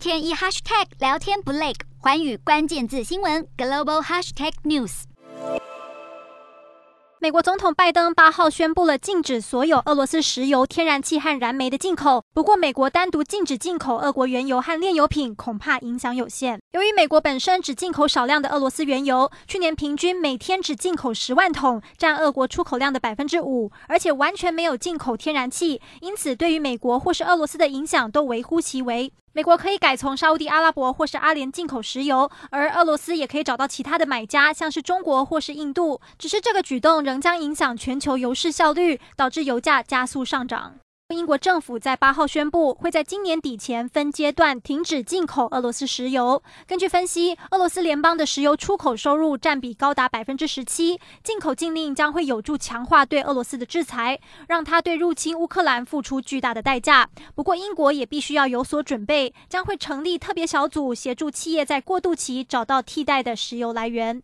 天一 hashtag 聊天不累，寰宇关键字新闻 global hashtag news。美国总统拜登八号宣布了禁止所有俄罗斯石油、天然气和燃煤的进口。不过，美国单独禁止进口俄国原油和炼油品，恐怕影响有限。由于美国本身只进口少量的俄罗斯原油，去年平均每天只进口十万桶，占俄国出口量的百分之五，而且完全没有进口天然气，因此对于美国或是俄罗斯的影响都微乎其微。美国可以改从沙乌地阿拉伯或是阿联进口石油，而俄罗斯也可以找到其他的买家，像是中国或是印度。只是这个举动仍将影响全球油市效率，导致油价加速上涨。英国政府在八号宣布，会在今年底前分阶段停止进口俄罗斯石油。根据分析，俄罗斯联邦的石油出口收入占比高达百分之十七，进口禁令将会有助强化对俄罗斯的制裁，让他对入侵乌克兰付出巨大的代价。不过，英国也必须要有所准备，将会成立特别小组协助企业在过渡期找到替代的石油来源。